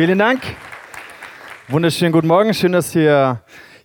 Vielen Dank. Wunderschönen guten Morgen. Schön, dass ihr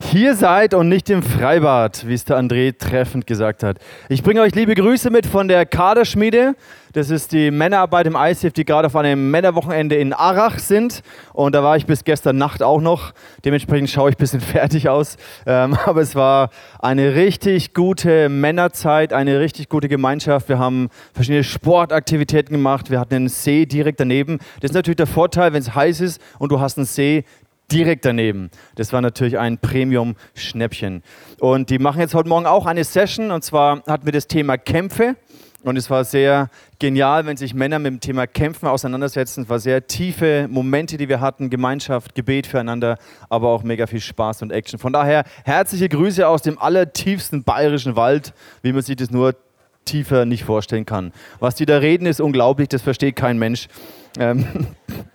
hier seid und nicht im Freibad, wie es der André treffend gesagt hat. Ich bringe euch liebe Grüße mit von der Kaderschmiede. Das ist die Männerarbeit im ICF, die gerade auf einem Männerwochenende in Arach sind. Und da war ich bis gestern Nacht auch noch. Dementsprechend schaue ich ein bisschen fertig aus. Ähm, aber es war eine richtig gute Männerzeit, eine richtig gute Gemeinschaft. Wir haben verschiedene Sportaktivitäten gemacht. Wir hatten einen See direkt daneben. Das ist natürlich der Vorteil, wenn es heiß ist und du hast einen See, direkt daneben. Das war natürlich ein Premium-Schnäppchen. Und die machen jetzt heute Morgen auch eine Session und zwar hatten wir das Thema Kämpfe. Und es war sehr genial, wenn sich Männer mit dem Thema Kämpfen auseinandersetzen. Es war sehr tiefe Momente, die wir hatten, Gemeinschaft, Gebet füreinander, aber auch mega viel Spaß und Action. Von daher herzliche Grüße aus dem allertiefsten bayerischen Wald, wie man sich das nur tiefer nicht vorstellen kann. Was die da reden, ist unglaublich, das versteht kein Mensch. Ähm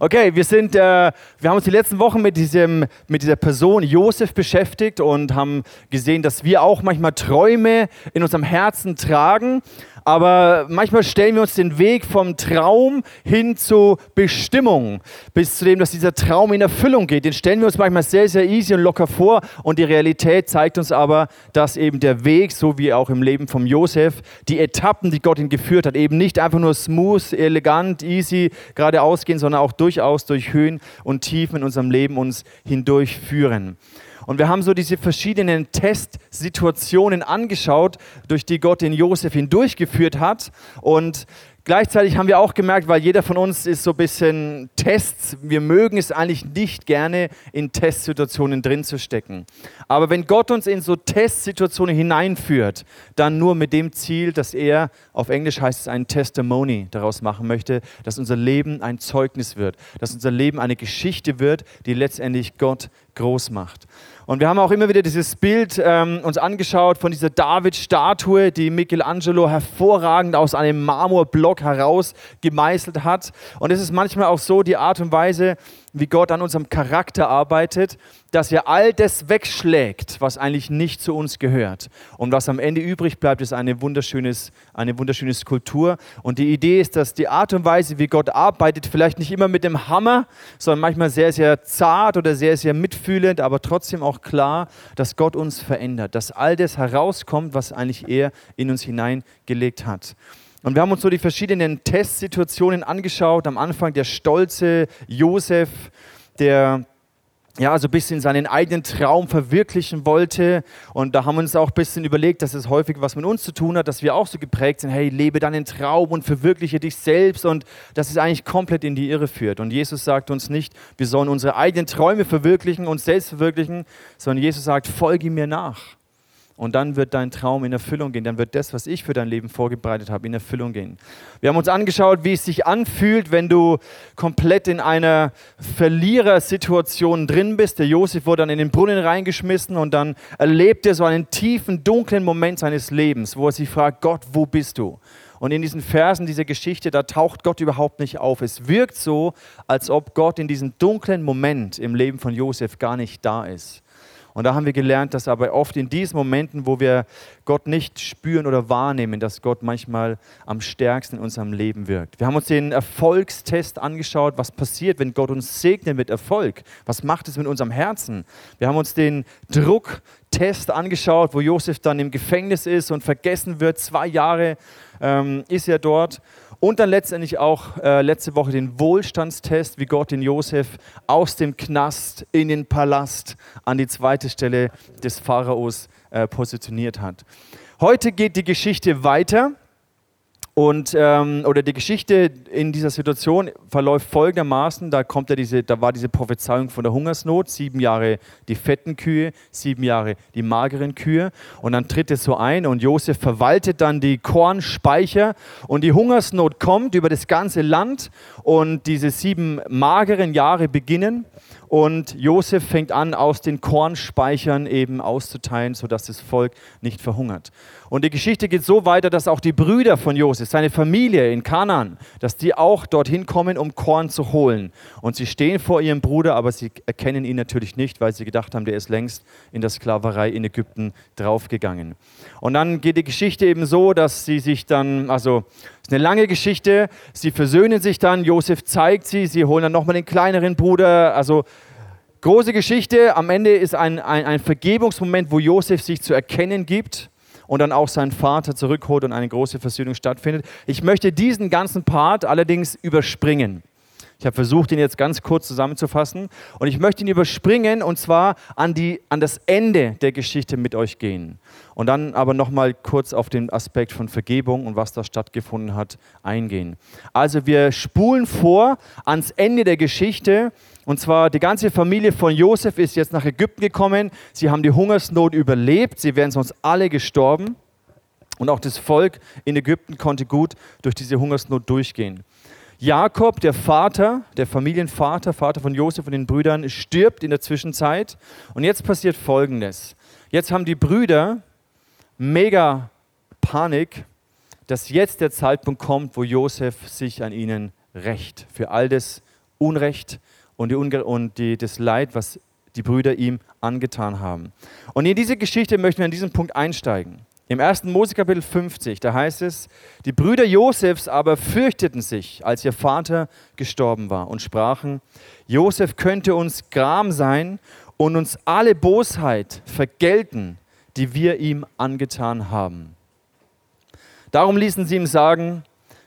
Okay, wir, sind, äh, wir haben uns die letzten Wochen mit, diesem, mit dieser Person Josef beschäftigt und haben gesehen, dass wir auch manchmal Träume in unserem Herzen tragen aber manchmal stellen wir uns den Weg vom Traum hin zur Bestimmung, bis zu dem, dass dieser Traum in Erfüllung geht. Den stellen wir uns manchmal sehr, sehr easy und locker vor und die Realität zeigt uns aber, dass eben der Weg, so wie auch im Leben von Josef, die Etappen, die Gott ihn geführt hat, eben nicht einfach nur smooth, elegant, easy geradeaus gehen, sondern auch durchaus durch Höhen und Tiefen in unserem Leben uns hindurch führen. Und wir haben so diese verschiedenen Testsituationen angeschaut, durch die Gott den Josef hindurchgeführt hat. Und Gleichzeitig haben wir auch gemerkt, weil jeder von uns ist so ein bisschen Tests, wir mögen es eigentlich nicht gerne, in Testsituationen drin zu stecken. Aber wenn Gott uns in so Testsituationen hineinführt, dann nur mit dem Ziel, dass er, auf Englisch heißt es ein Testimony, daraus machen möchte, dass unser Leben ein Zeugnis wird, dass unser Leben eine Geschichte wird, die letztendlich Gott groß macht. Und wir haben auch immer wieder dieses Bild ähm, uns angeschaut von dieser David-Statue, die Michelangelo hervorragend aus einem Marmorblock heraus gemeißelt hat. Und es ist manchmal auch so die Art und Weise, wie Gott an unserem Charakter arbeitet, dass er all das wegschlägt, was eigentlich nicht zu uns gehört. Und was am Ende übrig bleibt, ist eine, wunderschönes, eine wunderschöne Skulptur. Und die Idee ist, dass die Art und Weise, wie Gott arbeitet, vielleicht nicht immer mit dem Hammer, sondern manchmal sehr, sehr zart oder sehr, sehr mitfühlend, aber trotzdem auch klar, dass Gott uns verändert, dass all das herauskommt, was eigentlich er in uns hineingelegt hat. Und wir haben uns so die verschiedenen Testsituationen angeschaut. Am Anfang der stolze Josef, der ja, so ein bisschen seinen eigenen Traum verwirklichen wollte. Und da haben wir uns auch ein bisschen überlegt, dass es häufig was mit uns zu tun hat, dass wir auch so geprägt sind, hey, lebe deinen Traum und verwirkliche dich selbst. Und dass es eigentlich komplett in die Irre führt. Und Jesus sagt uns nicht, wir sollen unsere eigenen Träume verwirklichen, uns selbst verwirklichen, sondern Jesus sagt, folge mir nach. Und dann wird dein Traum in Erfüllung gehen. Dann wird das, was ich für dein Leben vorbereitet habe, in Erfüllung gehen. Wir haben uns angeschaut, wie es sich anfühlt, wenn du komplett in einer Verlierersituation drin bist. Der Josef wurde dann in den Brunnen reingeschmissen und dann erlebt er so einen tiefen, dunklen Moment seines Lebens, wo er sich fragt, Gott, wo bist du? Und in diesen Versen dieser Geschichte, da taucht Gott überhaupt nicht auf. Es wirkt so, als ob Gott in diesem dunklen Moment im Leben von Josef gar nicht da ist. Und da haben wir gelernt, dass aber oft in diesen Momenten, wo wir Gott nicht spüren oder wahrnehmen, dass Gott manchmal am stärksten in unserem Leben wirkt. Wir haben uns den Erfolgstest angeschaut, was passiert, wenn Gott uns segnet mit Erfolg. Was macht es mit unserem Herzen? Wir haben uns den Drucktest angeschaut, wo Josef dann im Gefängnis ist und vergessen wird. Zwei Jahre ähm, ist er dort. Und dann letztendlich auch äh, letzte Woche den Wohlstandstest, wie Gott den Josef aus dem Knast in den Palast an die zweite Stelle des Pharaos äh, positioniert hat. Heute geht die Geschichte weiter. Und, ähm, oder die Geschichte in dieser Situation verläuft folgendermaßen: da, kommt ja diese, da war diese Prophezeiung von der Hungersnot, sieben Jahre die fetten Kühe, sieben Jahre die mageren Kühe. Und dann tritt es so ein und Josef verwaltet dann die Kornspeicher. Und die Hungersnot kommt über das ganze Land und diese sieben mageren Jahre beginnen. Und Josef fängt an, aus den Kornspeichern eben auszuteilen, sodass das Volk nicht verhungert. Und die Geschichte geht so weiter, dass auch die Brüder von Josef, seine Familie in Kanaan, dass die auch dorthin kommen, um Korn zu holen. Und sie stehen vor ihrem Bruder, aber sie erkennen ihn natürlich nicht, weil sie gedacht haben, der ist längst in der Sklaverei in Ägypten draufgegangen. Und dann geht die Geschichte eben so, dass sie sich dann, also ist eine lange Geschichte. Sie versöhnen sich dann, Josef zeigt sie, sie holen dann nochmal den kleineren Bruder. Also große Geschichte. Am Ende ist ein, ein, ein Vergebungsmoment, wo Josef sich zu erkennen gibt und dann auch seinen Vater zurückholt und eine große Versöhnung stattfindet. Ich möchte diesen ganzen Part allerdings überspringen. Ich habe versucht, ihn jetzt ganz kurz zusammenzufassen und ich möchte ihn überspringen und zwar an, die, an das Ende der Geschichte mit euch gehen und dann aber nochmal kurz auf den Aspekt von Vergebung und was da stattgefunden hat eingehen. Also wir spulen vor ans Ende der Geschichte und zwar die ganze Familie von Josef ist jetzt nach Ägypten gekommen. Sie haben die Hungersnot überlebt, sie wären sonst alle gestorben und auch das Volk in Ägypten konnte gut durch diese Hungersnot durchgehen. Jakob, der Vater, der Familienvater, Vater von Josef und den Brüdern, stirbt in der Zwischenzeit. Und jetzt passiert Folgendes. Jetzt haben die Brüder mega Panik, dass jetzt der Zeitpunkt kommt, wo Josef sich an ihnen rächt. Für all das Unrecht und, die Unge und die, das Leid, was die Brüder ihm angetan haben. Und in diese Geschichte möchten wir an diesem Punkt einsteigen. Im 1. Mose Kapitel 50, da heißt es, die Brüder Josefs aber fürchteten sich, als ihr Vater gestorben war und sprachen, Josef könnte uns Gram sein und uns alle Bosheit vergelten, die wir ihm angetan haben. Darum ließen sie ihm sagen,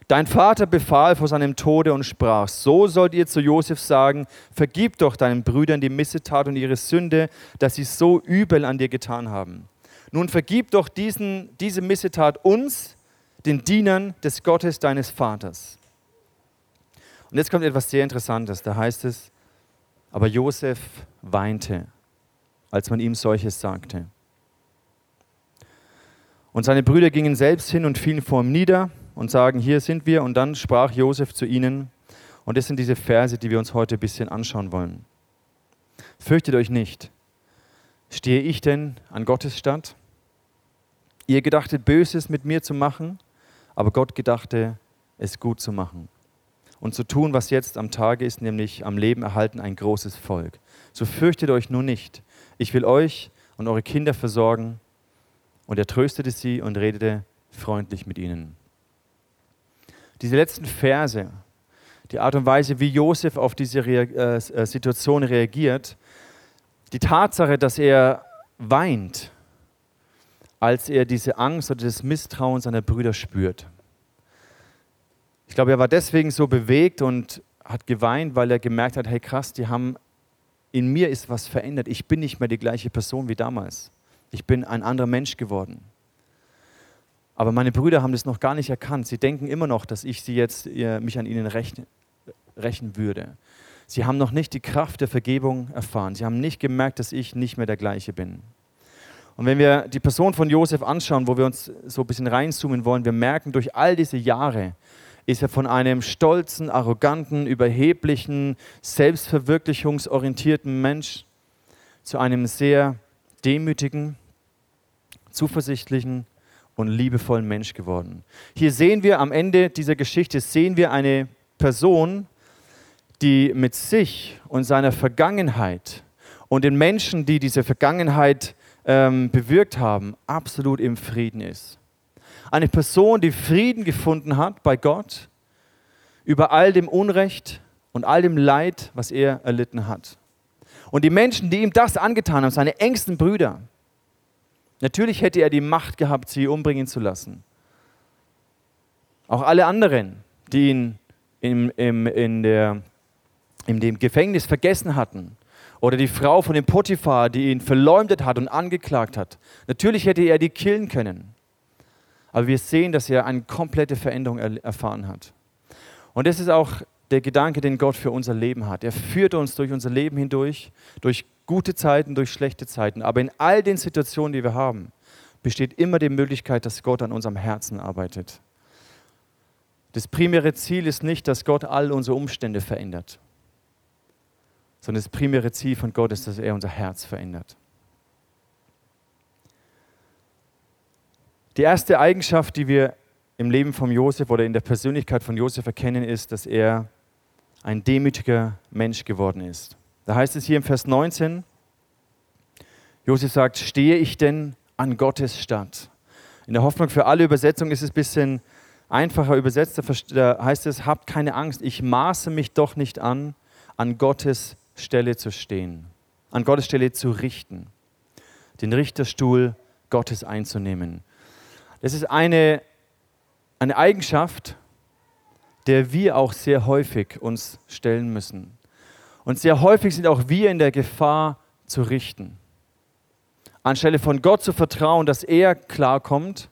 Dein Vater befahl vor seinem Tode und sprach, so sollt ihr zu Josef sagen, vergib doch deinen Brüdern die Missetat und ihre Sünde, dass sie so übel an dir getan haben. Nun vergib doch diesen, diese Missetat uns, den Dienern des Gottes deines Vaters. Und jetzt kommt etwas sehr Interessantes. Da heißt es, aber Josef weinte, als man ihm solches sagte. Und seine Brüder gingen selbst hin und fielen vor ihm nieder und sagen, hier sind wir. Und dann sprach Josef zu ihnen. Und das sind diese Verse, die wir uns heute ein bisschen anschauen wollen. Fürchtet euch nicht. Stehe ich denn an Gottes Stadt? Ihr gedachtet, Böses mit mir zu machen, aber Gott gedachte, es gut zu machen. Und zu tun, was jetzt am Tage ist, nämlich am Leben erhalten ein großes Volk. So fürchtet euch nur nicht. Ich will euch und eure Kinder versorgen. Und er tröstete sie und redete freundlich mit ihnen. Diese letzten Verse, die Art und Weise, wie Josef auf diese äh, äh, Situation reagiert, die Tatsache, dass er weint, als er diese Angst oder das Misstrauen seiner Brüder spürt. Ich glaube, er war deswegen so bewegt und hat geweint, weil er gemerkt hat, hey krass, die haben in mir ist was verändert. Ich bin nicht mehr die gleiche Person wie damals. Ich bin ein anderer Mensch geworden. Aber meine Brüder haben das noch gar nicht erkannt. Sie denken immer noch, dass ich sie jetzt mich an ihnen rächen, rächen würde. Sie haben noch nicht die Kraft der Vergebung erfahren. Sie haben nicht gemerkt, dass ich nicht mehr der gleiche bin. Und wenn wir die Person von Josef anschauen, wo wir uns so ein bisschen reinzoomen wollen, wir merken, durch all diese Jahre ist er von einem stolzen, arroganten, überheblichen, selbstverwirklichungsorientierten Mensch zu einem sehr demütigen, zuversichtlichen und liebevollen Mensch geworden. Hier sehen wir am Ende dieser Geschichte, sehen wir eine Person, die mit sich und seiner Vergangenheit und den Menschen, die diese Vergangenheit ähm, bewirkt haben, absolut im Frieden ist. Eine Person, die Frieden gefunden hat bei Gott über all dem Unrecht und all dem Leid, was er erlitten hat. Und die Menschen, die ihm das angetan haben, seine engsten Brüder, natürlich hätte er die Macht gehabt, sie umbringen zu lassen. Auch alle anderen, die ihn im, im, in, der, in dem Gefängnis vergessen hatten, oder die Frau von dem Potiphar, die ihn verleumdet hat und angeklagt hat. Natürlich hätte er die killen können. Aber wir sehen, dass er eine komplette Veränderung erfahren hat. Und das ist auch der Gedanke, den Gott für unser Leben hat. Er führt uns durch unser Leben hindurch, durch gute Zeiten, durch schlechte Zeiten. Aber in all den Situationen, die wir haben, besteht immer die Möglichkeit, dass Gott an unserem Herzen arbeitet. Das primäre Ziel ist nicht, dass Gott all unsere Umstände verändert sondern das primäre Ziel von Gott ist, dass er unser Herz verändert. Die erste Eigenschaft, die wir im Leben von Josef oder in der Persönlichkeit von Josef erkennen, ist, dass er ein demütiger Mensch geworden ist. Da heißt es hier im Vers 19, Josef sagt, stehe ich denn an Gottes Stadt? In der Hoffnung für alle Übersetzungen ist es ein bisschen Einfacher übersetzt da heißt es, habt keine Angst, ich maße mich doch nicht an, an Gottes Stelle zu stehen, an Gottes Stelle zu richten, den Richterstuhl Gottes einzunehmen. Das ist eine, eine Eigenschaft, der wir auch sehr häufig uns stellen müssen. Und sehr häufig sind auch wir in der Gefahr zu richten. Anstelle von Gott zu vertrauen, dass er klarkommt,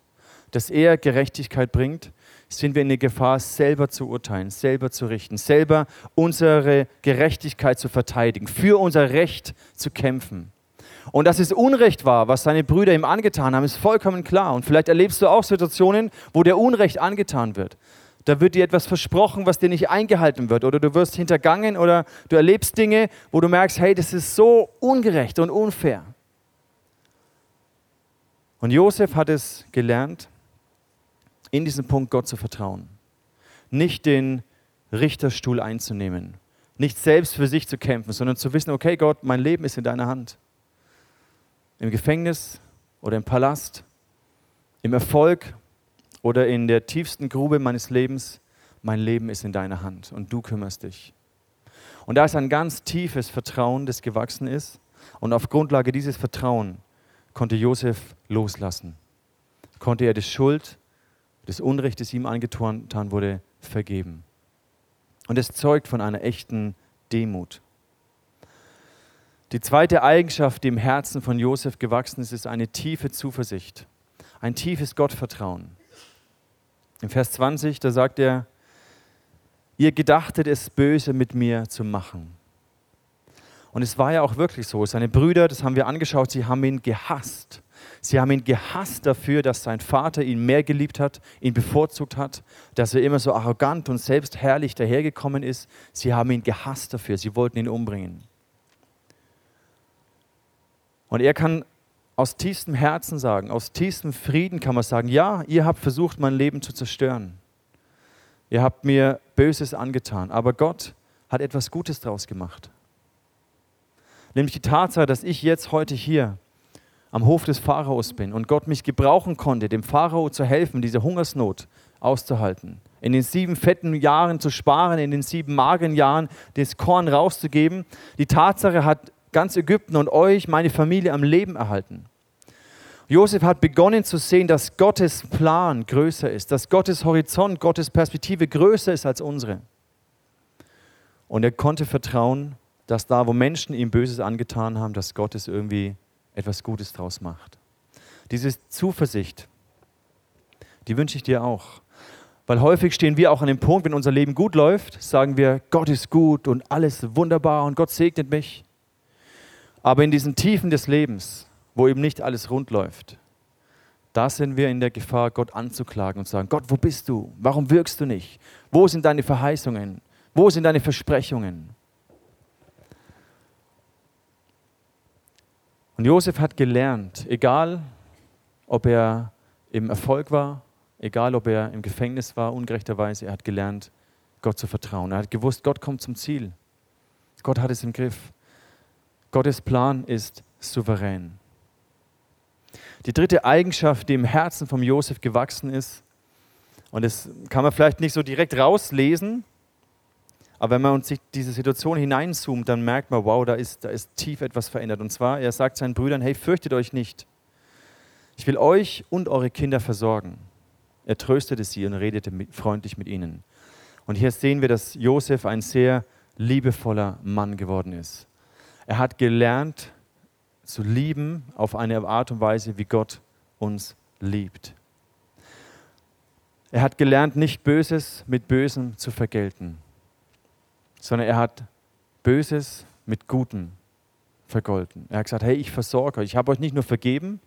dass er Gerechtigkeit bringt, sind wir in der Gefahr, selber zu urteilen, selber zu richten, selber unsere Gerechtigkeit zu verteidigen, für unser Recht zu kämpfen. Und dass es Unrecht war, was seine Brüder ihm angetan haben, ist vollkommen klar. Und vielleicht erlebst du auch Situationen, wo der Unrecht angetan wird. Da wird dir etwas versprochen, was dir nicht eingehalten wird. Oder du wirst hintergangen oder du erlebst Dinge, wo du merkst, hey, das ist so ungerecht und unfair. Und Josef hat es gelernt, in diesem Punkt Gott zu vertrauen. Nicht den Richterstuhl einzunehmen. Nicht selbst für sich zu kämpfen, sondern zu wissen, okay Gott, mein Leben ist in deiner Hand. Im Gefängnis oder im Palast, im Erfolg oder in der tiefsten Grube meines Lebens, mein Leben ist in deiner Hand und du kümmerst dich. Und da ist ein ganz tiefes Vertrauen, das gewachsen ist. Und auf Grundlage dieses Vertrauens konnte Josef loslassen. Konnte er die Schuld das Unrecht, das ihm angetan wurde, vergeben. Und es zeugt von einer echten Demut. Die zweite Eigenschaft, die im Herzen von Josef gewachsen ist, ist eine tiefe Zuversicht, ein tiefes Gottvertrauen. Im Vers 20, da sagt er, ihr gedachtet es böse mit mir zu machen. Und es war ja auch wirklich so. Seine Brüder, das haben wir angeschaut, sie haben ihn gehasst. Sie haben ihn gehasst dafür, dass sein Vater ihn mehr geliebt hat, ihn bevorzugt hat, dass er immer so arrogant und selbstherrlich dahergekommen ist. Sie haben ihn gehasst dafür, sie wollten ihn umbringen. Und er kann aus tiefstem Herzen sagen, aus tiefstem Frieden kann man sagen, ja, ihr habt versucht, mein Leben zu zerstören. Ihr habt mir Böses angetan, aber Gott hat etwas Gutes daraus gemacht. Nämlich die Tatsache, dass ich jetzt heute hier am Hof des Pharaos bin und Gott mich gebrauchen konnte, dem Pharao zu helfen, diese Hungersnot auszuhalten, in den sieben fetten Jahren zu sparen, in den sieben mageren Jahren das Korn rauszugeben. Die Tatsache hat ganz Ägypten und euch, meine Familie, am Leben erhalten. Josef hat begonnen zu sehen, dass Gottes Plan größer ist, dass Gottes Horizont, Gottes Perspektive größer ist als unsere. Und er konnte vertrauen, dass da, wo Menschen ihm Böses angetan haben, dass Gott es irgendwie etwas Gutes draus macht. Diese Zuversicht, die wünsche ich dir auch. Weil häufig stehen wir auch an dem Punkt, wenn unser Leben gut läuft, sagen wir, Gott ist gut und alles wunderbar und Gott segnet mich. Aber in diesen Tiefen des Lebens, wo eben nicht alles rund läuft, da sind wir in der Gefahr, Gott anzuklagen und zu sagen, Gott, wo bist du? Warum wirkst du nicht? Wo sind deine Verheißungen? Wo sind deine Versprechungen? Und Josef hat gelernt, egal ob er im Erfolg war, egal ob er im Gefängnis war, ungerechterweise, er hat gelernt, Gott zu vertrauen. Er hat gewusst, Gott kommt zum Ziel. Gott hat es im Griff. Gottes Plan ist souverän. Die dritte Eigenschaft, die im Herzen von Josef gewachsen ist, und das kann man vielleicht nicht so direkt rauslesen, aber wenn man uns sich diese Situation hineinzoomt, dann merkt man, wow, da ist, da ist tief etwas verändert. Und zwar, er sagt seinen Brüdern, hey, fürchtet euch nicht. Ich will euch und eure Kinder versorgen. Er tröstete sie und redete mit, freundlich mit ihnen. Und hier sehen wir, dass Josef ein sehr liebevoller Mann geworden ist. Er hat gelernt zu lieben auf eine Art und Weise, wie Gott uns liebt. Er hat gelernt, nicht Böses mit Bösem zu vergelten sondern er hat Böses mit Gutem vergolten. Er hat gesagt, hey, ich versorge euch. Ich habe euch nicht nur vergeben,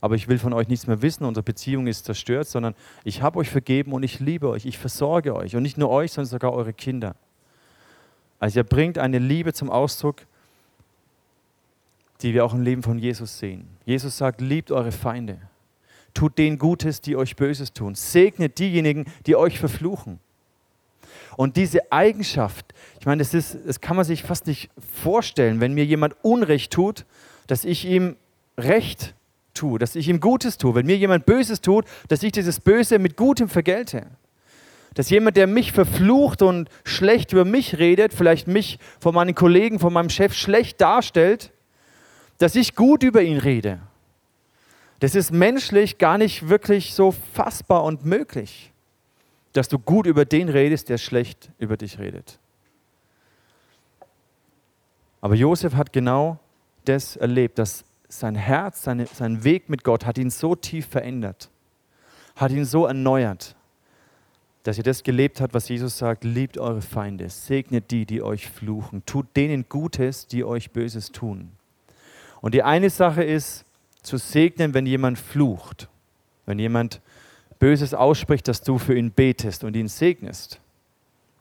aber ich will von euch nichts mehr wissen, unsere Beziehung ist zerstört, sondern ich habe euch vergeben und ich liebe euch, ich versorge euch. Und nicht nur euch, sondern sogar eure Kinder. Also er bringt eine Liebe zum Ausdruck, die wir auch im Leben von Jesus sehen. Jesus sagt, liebt eure Feinde. Tut denen Gutes, die euch Böses tun. Segnet diejenigen, die euch verfluchen. Und diese Eigenschaft, ich meine, das, ist, das kann man sich fast nicht vorstellen, wenn mir jemand Unrecht tut, dass ich ihm Recht tue, dass ich ihm Gutes tue. Wenn mir jemand Böses tut, dass ich dieses Böse mit Gutem vergelte. Dass jemand, der mich verflucht und schlecht über mich redet, vielleicht mich von meinen Kollegen, von meinem Chef schlecht darstellt, dass ich gut über ihn rede. Das ist menschlich gar nicht wirklich so fassbar und möglich, dass du gut über den redest, der schlecht über dich redet. Aber Josef hat genau das erlebt, dass sein Herz, seine, sein Weg mit Gott hat ihn so tief verändert, hat ihn so erneuert, dass er das gelebt hat, was Jesus sagt, liebt eure Feinde, segnet die, die euch fluchen, tut denen Gutes, die euch Böses tun. Und die eine Sache ist, zu segnen, wenn jemand flucht, wenn jemand Böses ausspricht, dass du für ihn betest und ihn segnest.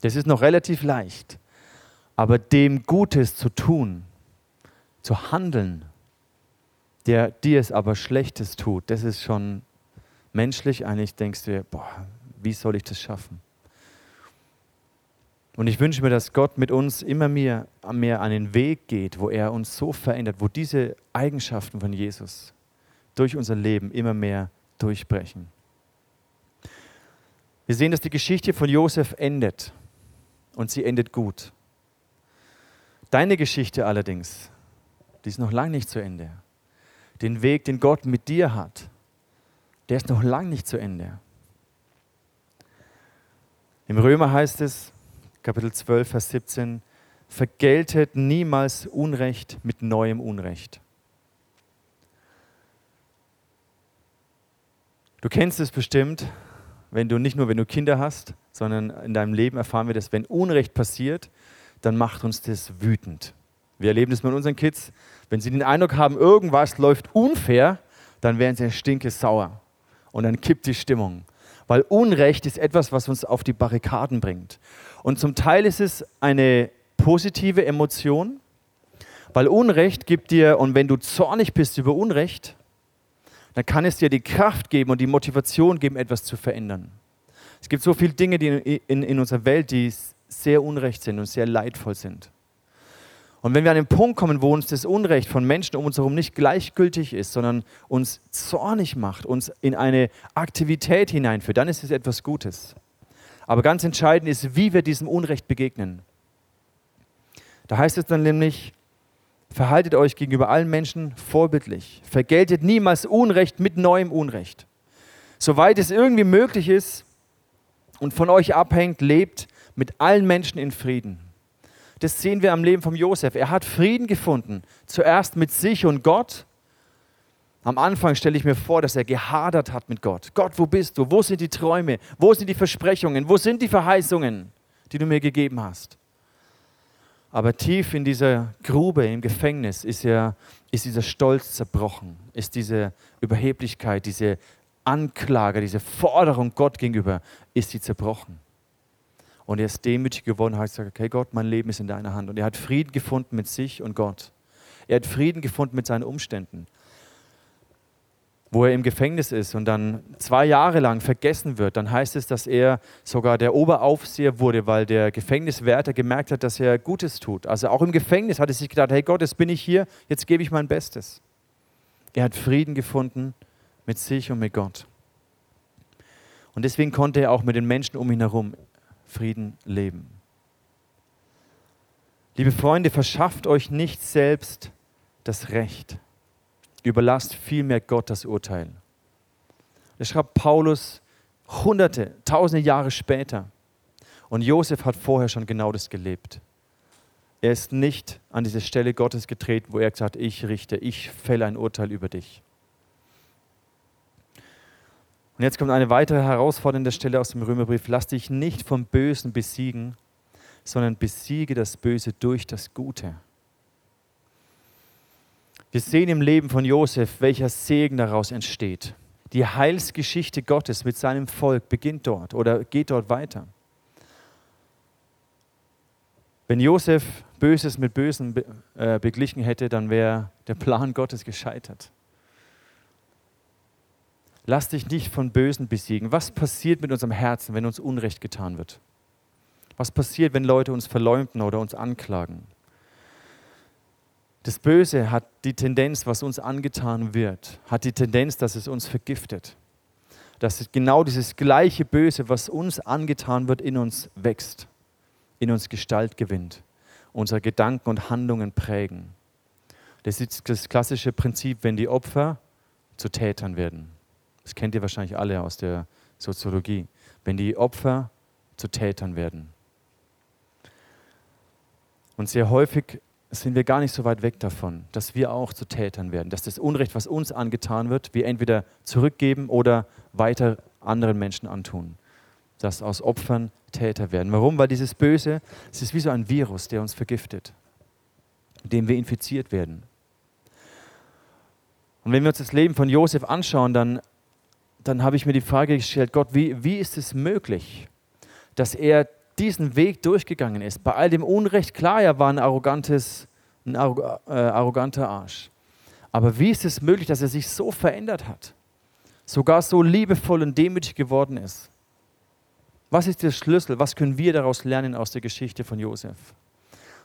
Das ist noch relativ leicht. Aber dem Gutes zu tun, zu handeln, der dir es aber Schlechtes tut, das ist schon menschlich. Eigentlich denkst du dir, boah, wie soll ich das schaffen? Und ich wünsche mir, dass Gott mit uns immer mehr, mehr an den Weg geht, wo er uns so verändert, wo diese Eigenschaften von Jesus durch unser Leben immer mehr durchbrechen. Wir sehen, dass die Geschichte von Josef endet und sie endet gut. Deine Geschichte allerdings, die ist noch lange nicht zu Ende. Den Weg, den Gott mit dir hat, der ist noch lange nicht zu Ende. Im Römer heißt es, Kapitel 12, Vers 17, vergeltet niemals Unrecht mit neuem Unrecht. Du kennst es bestimmt, wenn du nicht nur, wenn du Kinder hast, sondern in deinem Leben erfahren wir das, wenn Unrecht passiert, dann macht uns das wütend. Wir erleben das mit unseren Kids. Wenn sie den Eindruck haben, irgendwas läuft unfair, dann werden sie stinke sauer. Und dann kippt die Stimmung. Weil Unrecht ist etwas, was uns auf die Barrikaden bringt. Und zum Teil ist es eine positive Emotion, weil Unrecht gibt dir, und wenn du zornig bist über Unrecht, dann kann es dir die Kraft geben und die Motivation geben, etwas zu verändern. Es gibt so viele Dinge die in, in, in unserer Welt, die sehr unrecht sind und sehr leidvoll sind. Und wenn wir an den Punkt kommen, wo uns das Unrecht von Menschen um uns herum nicht gleichgültig ist, sondern uns zornig macht, uns in eine Aktivität hineinführt, dann ist es etwas Gutes. Aber ganz entscheidend ist, wie wir diesem Unrecht begegnen. Da heißt es dann nämlich, verhaltet euch gegenüber allen Menschen vorbildlich. Vergeltet niemals Unrecht mit neuem Unrecht. Soweit es irgendwie möglich ist und von euch abhängt, lebt mit allen Menschen in Frieden. Das sehen wir am Leben von Josef. Er hat Frieden gefunden. Zuerst mit sich und Gott. Am Anfang stelle ich mir vor, dass er gehadert hat mit Gott. Gott, wo bist du? Wo sind die Träume? Wo sind die Versprechungen? Wo sind die Verheißungen, die du mir gegeben hast? Aber tief in dieser Grube im Gefängnis ist, er, ist dieser Stolz zerbrochen, ist diese Überheblichkeit, diese Anklage, diese Forderung Gott gegenüber, ist sie zerbrochen. Und er ist demütig geworden und hat gesagt, okay Gott, mein Leben ist in deiner Hand. Und er hat Frieden gefunden mit sich und Gott. Er hat Frieden gefunden mit seinen Umständen. Wo er im Gefängnis ist und dann zwei Jahre lang vergessen wird, dann heißt es, dass er sogar der Oberaufseher wurde, weil der Gefängniswärter gemerkt hat, dass er Gutes tut. Also auch im Gefängnis hat er sich gedacht, hey Gott, jetzt bin ich hier, jetzt gebe ich mein Bestes. Er hat Frieden gefunden mit sich und mit Gott. Und deswegen konnte er auch mit den Menschen um ihn herum Frieden leben. Liebe Freunde, verschafft euch nicht selbst das Recht. Überlasst vielmehr Gott das Urteil. Das schreibt Paulus hunderte, tausende Jahre später. Und Josef hat vorher schon genau das gelebt. Er ist nicht an diese Stelle Gottes getreten, wo er gesagt hat, ich richte, ich fälle ein Urteil über dich. Und jetzt kommt eine weitere herausfordernde Stelle aus dem Römerbrief. Lass dich nicht vom Bösen besiegen, sondern besiege das Böse durch das Gute. Wir sehen im Leben von Josef, welcher Segen daraus entsteht. Die Heilsgeschichte Gottes mit seinem Volk beginnt dort oder geht dort weiter. Wenn Josef Böses mit Bösen äh, beglichen hätte, dann wäre der Plan Gottes gescheitert. Lass dich nicht von Bösen besiegen. Was passiert mit unserem Herzen, wenn uns Unrecht getan wird? Was passiert, wenn Leute uns verleumden oder uns anklagen? Das Böse hat die Tendenz, was uns angetan wird, hat die Tendenz, dass es uns vergiftet. dass genau dieses gleiche Böse, was uns angetan wird, in uns wächst, in uns Gestalt gewinnt, unsere Gedanken und Handlungen prägen. Das ist das klassische Prinzip, wenn die Opfer zu Tätern werden. Das kennt ihr wahrscheinlich alle aus der Soziologie. Wenn die Opfer zu Tätern werden. Und sehr häufig sind wir gar nicht so weit weg davon, dass wir auch zu Tätern werden, dass das Unrecht, was uns angetan wird, wir entweder zurückgeben oder weiter anderen Menschen antun. Dass aus Opfern Täter werden. Warum? Weil dieses Böse, es ist wie so ein Virus, der uns vergiftet, mit dem wir infiziert werden. Und wenn wir uns das Leben von Josef anschauen, dann, dann habe ich mir die Frage gestellt, Gott, wie, wie ist es möglich, dass er diesen Weg durchgegangen ist. Bei all dem Unrecht, klar, er war ein, arrogantes, ein äh, arroganter Arsch. Aber wie ist es möglich, dass er sich so verändert hat? Sogar so liebevoll und demütig geworden ist. Was ist der Schlüssel? Was können wir daraus lernen aus der Geschichte von Josef?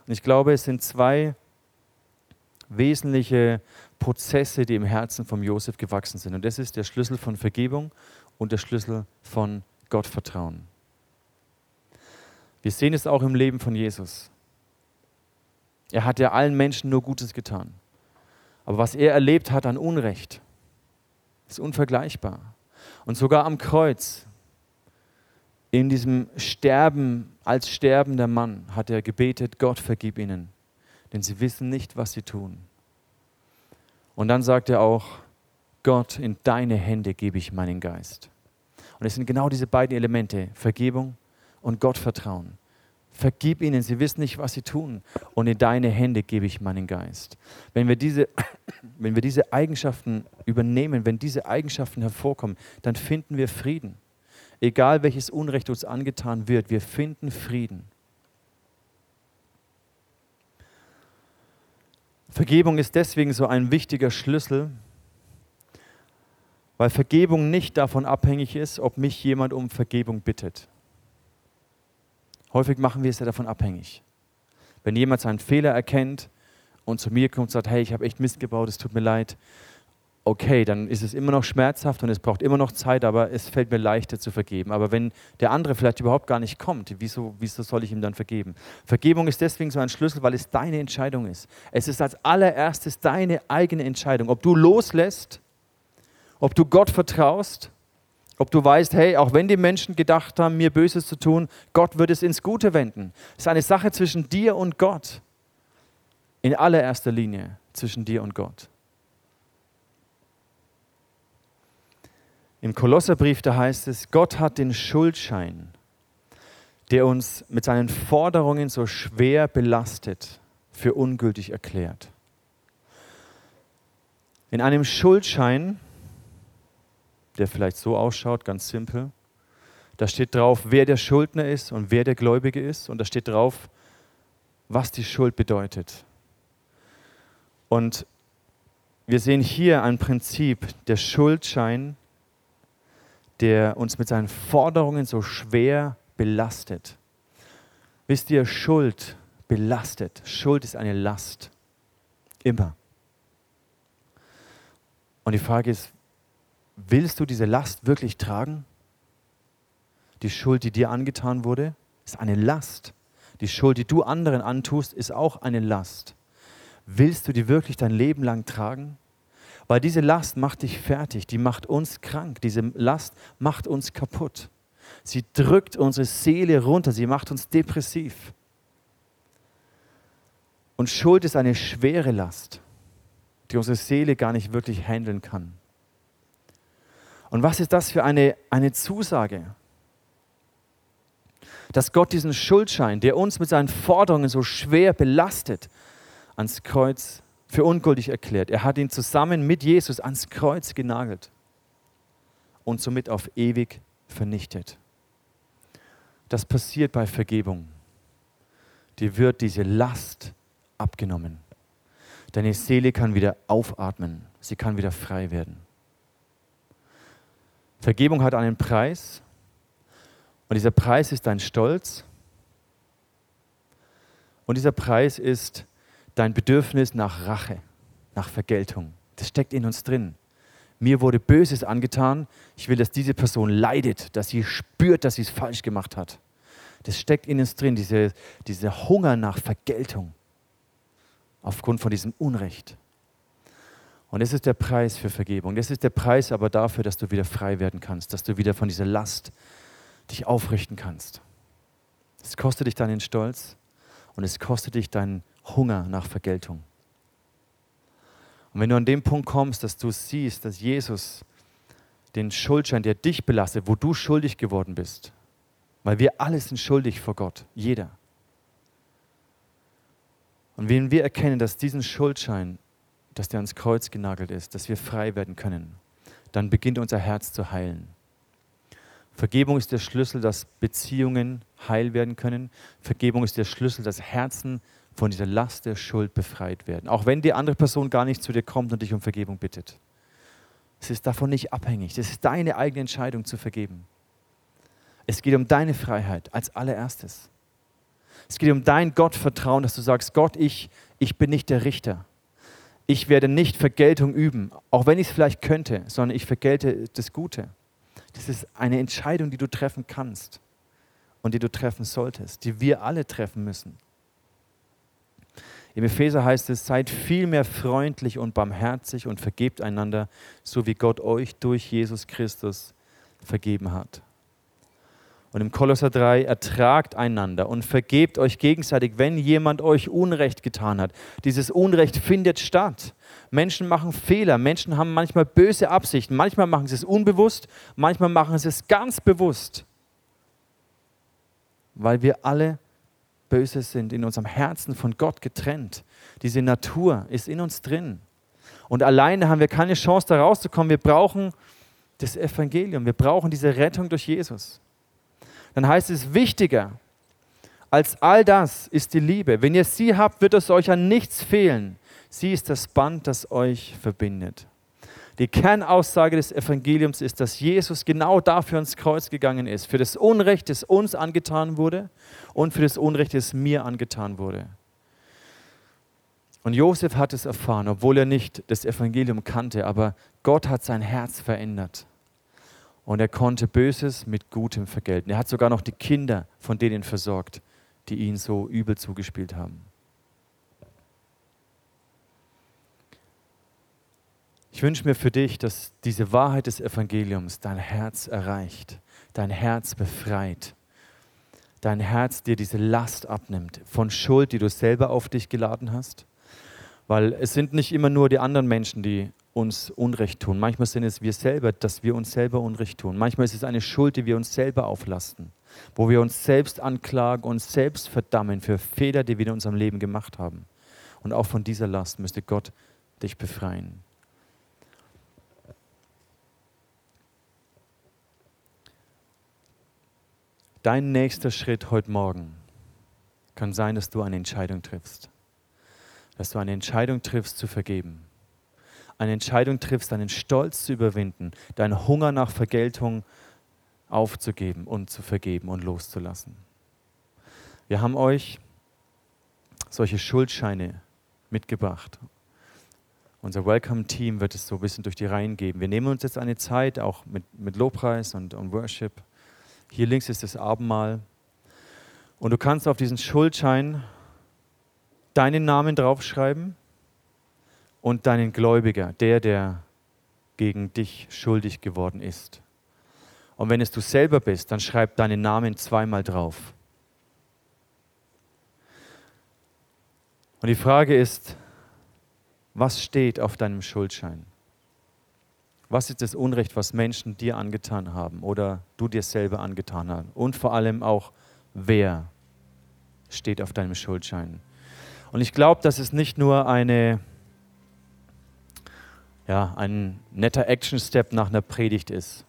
Und ich glaube, es sind zwei wesentliche Prozesse, die im Herzen von Josef gewachsen sind. Und das ist der Schlüssel von Vergebung und der Schlüssel von Gottvertrauen. Wir sehen es auch im Leben von Jesus. Er hat ja allen Menschen nur Gutes getan. Aber was er erlebt hat an Unrecht, ist unvergleichbar. Und sogar am Kreuz, in diesem Sterben als sterbender Mann, hat er gebetet, Gott vergib ihnen, denn sie wissen nicht, was sie tun. Und dann sagt er auch, Gott, in deine Hände gebe ich meinen Geist. Und es sind genau diese beiden Elemente, Vergebung und Gott vertrauen. Vergib ihnen, sie wissen nicht, was sie tun. Und in deine Hände gebe ich meinen Geist. Wenn wir diese, wenn wir diese Eigenschaften übernehmen, wenn diese Eigenschaften hervorkommen, dann finden wir Frieden. Egal welches Unrecht uns angetan wird, wir finden Frieden. Vergebung ist deswegen so ein wichtiger Schlüssel, weil Vergebung nicht davon abhängig ist, ob mich jemand um Vergebung bittet. Häufig machen wir es ja davon abhängig. Wenn jemand seinen Fehler erkennt und zu mir kommt und sagt, hey, ich habe echt Mist gebaut, es tut mir leid, okay, dann ist es immer noch schmerzhaft und es braucht immer noch Zeit, aber es fällt mir leichter zu vergeben. Aber wenn der andere vielleicht überhaupt gar nicht kommt, wieso, wieso soll ich ihm dann vergeben? Vergebung ist deswegen so ein Schlüssel, weil es deine Entscheidung ist. Es ist als allererstes deine eigene Entscheidung, ob du loslässt, ob du Gott vertraust ob du weißt, hey, auch wenn die Menschen gedacht haben, mir Böses zu tun, Gott wird es ins Gute wenden. Es ist eine Sache zwischen dir und Gott. In allererster Linie zwischen dir und Gott. Im Kolosserbrief, da heißt es, Gott hat den Schuldschein, der uns mit seinen Forderungen so schwer belastet, für ungültig erklärt. In einem Schuldschein der vielleicht so ausschaut, ganz simpel. Da steht drauf, wer der Schuldner ist und wer der Gläubige ist. Und da steht drauf, was die Schuld bedeutet. Und wir sehen hier ein Prinzip, der Schuldschein, der uns mit seinen Forderungen so schwer belastet. Wisst ihr, Schuld belastet. Schuld ist eine Last. Immer. Und die Frage ist, Willst du diese Last wirklich tragen? Die Schuld, die dir angetan wurde, ist eine Last. Die Schuld, die du anderen antust, ist auch eine Last. Willst du die wirklich dein Leben lang tragen? Weil diese Last macht dich fertig, die macht uns krank, diese Last macht uns kaputt. Sie drückt unsere Seele runter, sie macht uns depressiv. Und Schuld ist eine schwere Last, die unsere Seele gar nicht wirklich handeln kann. Und was ist das für eine, eine Zusage? Dass Gott diesen Schuldschein, der uns mit seinen Forderungen so schwer belastet, ans Kreuz für ungültig erklärt. Er hat ihn zusammen mit Jesus ans Kreuz genagelt und somit auf ewig vernichtet. Das passiert bei Vergebung. Dir wird diese Last abgenommen. Deine Seele kann wieder aufatmen. Sie kann wieder frei werden. Vergebung hat einen Preis und dieser Preis ist dein Stolz und dieser Preis ist dein Bedürfnis nach Rache, nach Vergeltung. Das steckt in uns drin. Mir wurde Böses angetan. Ich will, dass diese Person leidet, dass sie spürt, dass sie es falsch gemacht hat. Das steckt in uns drin, diese, dieser Hunger nach Vergeltung aufgrund von diesem Unrecht. Und das ist der Preis für Vergebung. Das ist der Preis aber dafür, dass du wieder frei werden kannst, dass du wieder von dieser Last dich aufrichten kannst. Es kostet dich deinen Stolz und es kostet dich deinen Hunger nach Vergeltung. Und wenn du an den Punkt kommst, dass du siehst, dass Jesus den Schuldschein, der dich belastet, wo du schuldig geworden bist, weil wir alle sind schuldig vor Gott, jeder. Und wenn wir erkennen, dass diesen Schuldschein, dass der ans Kreuz genagelt ist, dass wir frei werden können, dann beginnt unser Herz zu heilen. Vergebung ist der Schlüssel, dass Beziehungen heil werden können. Vergebung ist der Schlüssel, dass Herzen von dieser Last der Schuld befreit werden. Auch wenn die andere Person gar nicht zu dir kommt und dich um Vergebung bittet. Es ist davon nicht abhängig. Es ist deine eigene Entscheidung zu vergeben. Es geht um deine Freiheit als allererstes. Es geht um dein Gottvertrauen, dass du sagst, Gott, ich, ich bin nicht der Richter. Ich werde nicht Vergeltung üben, auch wenn ich es vielleicht könnte, sondern ich vergelte das Gute. Das ist eine Entscheidung, die du treffen kannst und die du treffen solltest, die wir alle treffen müssen. Im Epheser heißt es, seid vielmehr freundlich und barmherzig und vergebt einander, so wie Gott euch durch Jesus Christus vergeben hat. Und im Kolosser 3, ertragt einander und vergebt euch gegenseitig, wenn jemand euch Unrecht getan hat. Dieses Unrecht findet statt. Menschen machen Fehler, Menschen haben manchmal böse Absichten, manchmal machen sie es unbewusst, manchmal machen sie es ganz bewusst, weil wir alle böse sind, in unserem Herzen von Gott getrennt. Diese Natur ist in uns drin. Und alleine haben wir keine Chance, da rauszukommen. Wir brauchen das Evangelium, wir brauchen diese Rettung durch Jesus. Dann heißt es, wichtiger als all das ist die Liebe. Wenn ihr sie habt, wird es euch an nichts fehlen. Sie ist das Band, das euch verbindet. Die Kernaussage des Evangeliums ist, dass Jesus genau dafür ans Kreuz gegangen ist, für das Unrecht, das uns angetan wurde und für das Unrecht, das mir angetan wurde. Und Josef hat es erfahren, obwohl er nicht das Evangelium kannte, aber Gott hat sein Herz verändert. Und er konnte Böses mit Gutem vergelten. Er hat sogar noch die Kinder von denen versorgt, die ihn so übel zugespielt haben. Ich wünsche mir für dich, dass diese Wahrheit des Evangeliums dein Herz erreicht, dein Herz befreit, dein Herz dir diese Last abnimmt von Schuld, die du selber auf dich geladen hast. Weil es sind nicht immer nur die anderen Menschen, die uns Unrecht tun. Manchmal sind es wir selber, dass wir uns selber Unrecht tun. Manchmal ist es eine Schuld, die wir uns selber auflasten, wo wir uns selbst anklagen und selbst verdammen für Fehler, die wir in unserem Leben gemacht haben. Und auch von dieser Last müsste Gott dich befreien. Dein nächster Schritt heute Morgen kann sein, dass du eine Entscheidung triffst. Dass du eine Entscheidung triffst zu vergeben. Eine Entscheidung triffst, deinen Stolz zu überwinden, deinen Hunger nach Vergeltung aufzugeben und zu vergeben und loszulassen. Wir haben euch solche Schuldscheine mitgebracht. Unser Welcome-Team wird es so ein bisschen durch die Reihen geben. Wir nehmen uns jetzt eine Zeit, auch mit, mit Lobpreis und, und Worship, hier links ist das Abendmahl. Und du kannst auf diesen Schuldschein deinen Namen draufschreiben und deinen Gläubiger, der, der gegen dich schuldig geworden ist. Und wenn es du selber bist, dann schreib deinen Namen zweimal drauf. Und die Frage ist, was steht auf deinem Schuldschein? Was ist das Unrecht, was Menschen dir angetan haben oder du dir selber angetan hast? Und vor allem auch, wer steht auf deinem Schuldschein? Und ich glaube, dass es nicht nur eine, ja, ein netter Action-Step nach einer Predigt ist,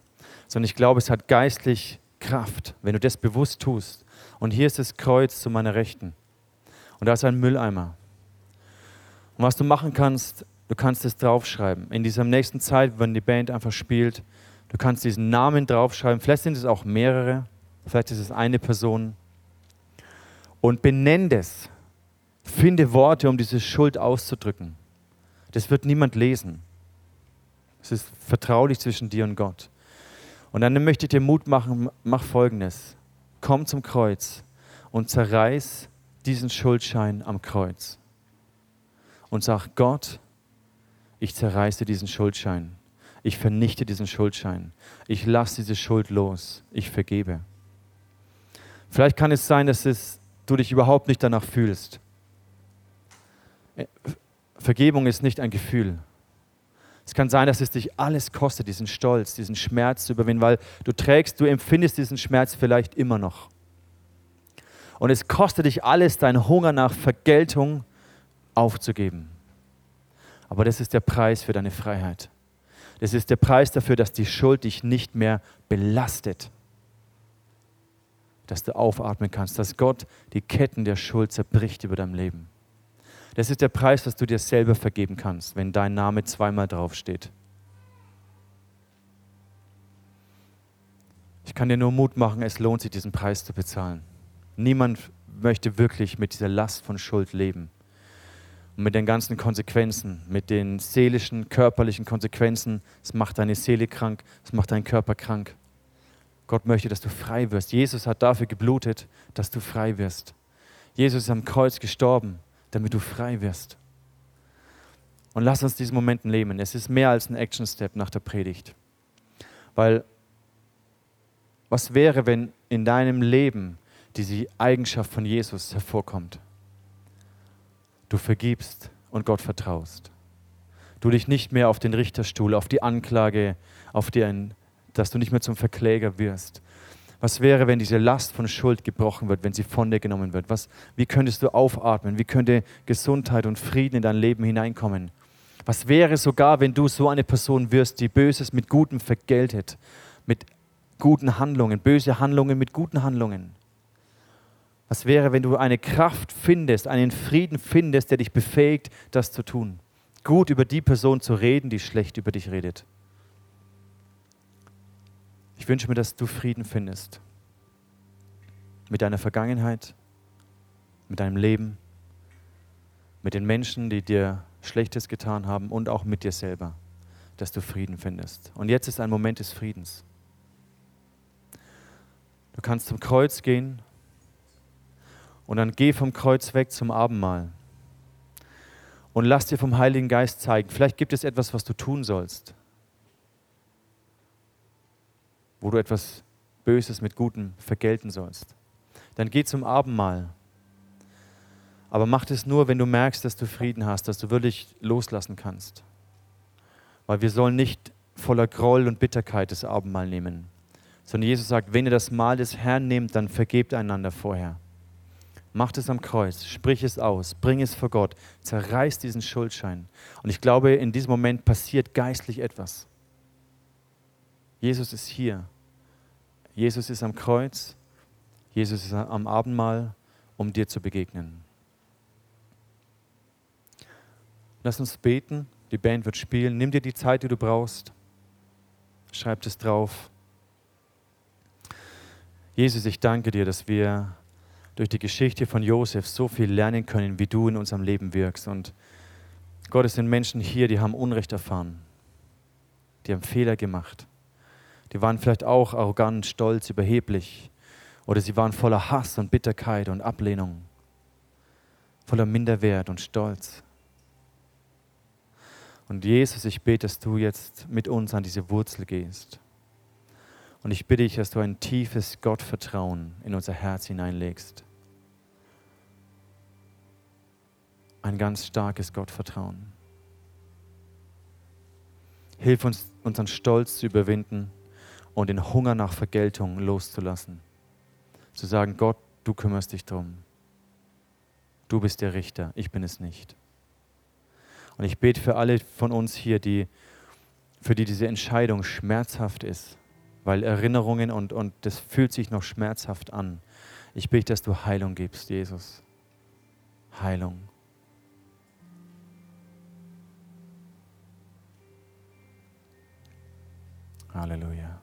sondern ich glaube, es hat geistlich Kraft, wenn du das bewusst tust. Und hier ist das Kreuz zu meiner Rechten. Und da ist ein Mülleimer. Und was du machen kannst, Du kannst es draufschreiben. In dieser nächsten Zeit, wenn die Band einfach spielt, du kannst diesen Namen draufschreiben. Vielleicht sind es auch mehrere, vielleicht ist es eine Person. Und benenn es. Finde Worte, um diese Schuld auszudrücken. Das wird niemand lesen. Es ist vertraulich zwischen dir und Gott. Und dann möchte ich dir Mut machen, mach folgendes. Komm zum Kreuz und zerreiß diesen Schuldschein am Kreuz. Und sag, Gott, ich zerreiße diesen Schuldschein. Ich vernichte diesen Schuldschein. Ich lasse diese Schuld los. Ich vergebe. Vielleicht kann es sein, dass es, du dich überhaupt nicht danach fühlst. Vergebung ist nicht ein Gefühl. Es kann sein, dass es dich alles kostet, diesen Stolz, diesen Schmerz zu überwinden, weil du trägst, du empfindest diesen Schmerz vielleicht immer noch. Und es kostet dich alles, deinen Hunger nach Vergeltung aufzugeben. Aber das ist der Preis für deine Freiheit. Das ist der Preis dafür, dass die Schuld dich nicht mehr belastet. Dass du aufatmen kannst, dass Gott die Ketten der Schuld zerbricht über dein Leben. Das ist der Preis, dass du dir selber vergeben kannst, wenn dein Name zweimal draufsteht. Ich kann dir nur Mut machen, es lohnt sich, diesen Preis zu bezahlen. Niemand möchte wirklich mit dieser Last von Schuld leben. Und mit den ganzen Konsequenzen, mit den seelischen, körperlichen Konsequenzen. Es macht deine Seele krank, es macht deinen Körper krank. Gott möchte, dass du frei wirst. Jesus hat dafür geblutet, dass du frei wirst. Jesus ist am Kreuz gestorben, damit du frei wirst. Und lass uns diesen Momenten leben. Es ist mehr als ein Action-Step nach der Predigt. Weil was wäre, wenn in deinem Leben diese Eigenschaft von Jesus hervorkommt? Du vergibst und Gott vertraust. Du dich nicht mehr auf den Richterstuhl, auf die Anklage, auf den, dass du nicht mehr zum Verkläger wirst. Was wäre, wenn diese Last von Schuld gebrochen wird, wenn sie von dir genommen wird? Was, wie könntest du aufatmen? Wie könnte Gesundheit und Frieden in dein Leben hineinkommen? Was wäre sogar, wenn du so eine Person wirst, die Böses mit Gutem vergeltet, mit guten Handlungen, böse Handlungen mit guten Handlungen? Was wäre, wenn du eine Kraft findest, einen Frieden findest, der dich befähigt, das zu tun? Gut über die Person zu reden, die schlecht über dich redet. Ich wünsche mir, dass du Frieden findest. Mit deiner Vergangenheit, mit deinem Leben, mit den Menschen, die dir Schlechtes getan haben und auch mit dir selber, dass du Frieden findest. Und jetzt ist ein Moment des Friedens. Du kannst zum Kreuz gehen und dann geh vom Kreuz weg zum Abendmahl. Und lass dir vom Heiligen Geist zeigen. Vielleicht gibt es etwas, was du tun sollst. Wo du etwas Böses mit Gutem vergelten sollst. Dann geh zum Abendmahl. Aber mach das nur, wenn du merkst, dass du Frieden hast, dass du wirklich loslassen kannst. Weil wir sollen nicht voller Groll und Bitterkeit das Abendmahl nehmen. Sondern Jesus sagt, wenn ihr das Mahl des Herrn nehmt, dann vergebt einander vorher. Mach es am Kreuz, sprich es aus, bring es vor Gott, zerreiß diesen Schuldschein. Und ich glaube, in diesem Moment passiert geistlich etwas. Jesus ist hier. Jesus ist am Kreuz. Jesus ist am Abendmahl, um dir zu begegnen. Lass uns beten. Die Band wird spielen. Nimm dir die Zeit, die du brauchst. Schreib es drauf. Jesus, ich danke dir, dass wir durch die Geschichte von Josef so viel lernen können, wie du in unserem Leben wirkst. Und Gott, es sind Menschen hier, die haben Unrecht erfahren. Die haben Fehler gemacht. Die waren vielleicht auch arrogant, stolz, überheblich. Oder sie waren voller Hass und Bitterkeit und Ablehnung. Voller Minderwert und Stolz. Und Jesus, ich bete, dass du jetzt mit uns an diese Wurzel gehst. Und ich bitte dich, dass du ein tiefes Gottvertrauen in unser Herz hineinlegst. Ein ganz starkes Gottvertrauen. Hilf uns, unseren Stolz zu überwinden und den Hunger nach Vergeltung loszulassen. Zu sagen, Gott, du kümmerst dich drum. Du bist der Richter, ich bin es nicht. Und ich bete für alle von uns hier, die, für die diese Entscheidung schmerzhaft ist weil Erinnerungen und, und das fühlt sich noch schmerzhaft an. Ich bete, dass du Heilung gibst, Jesus. Heilung. Halleluja.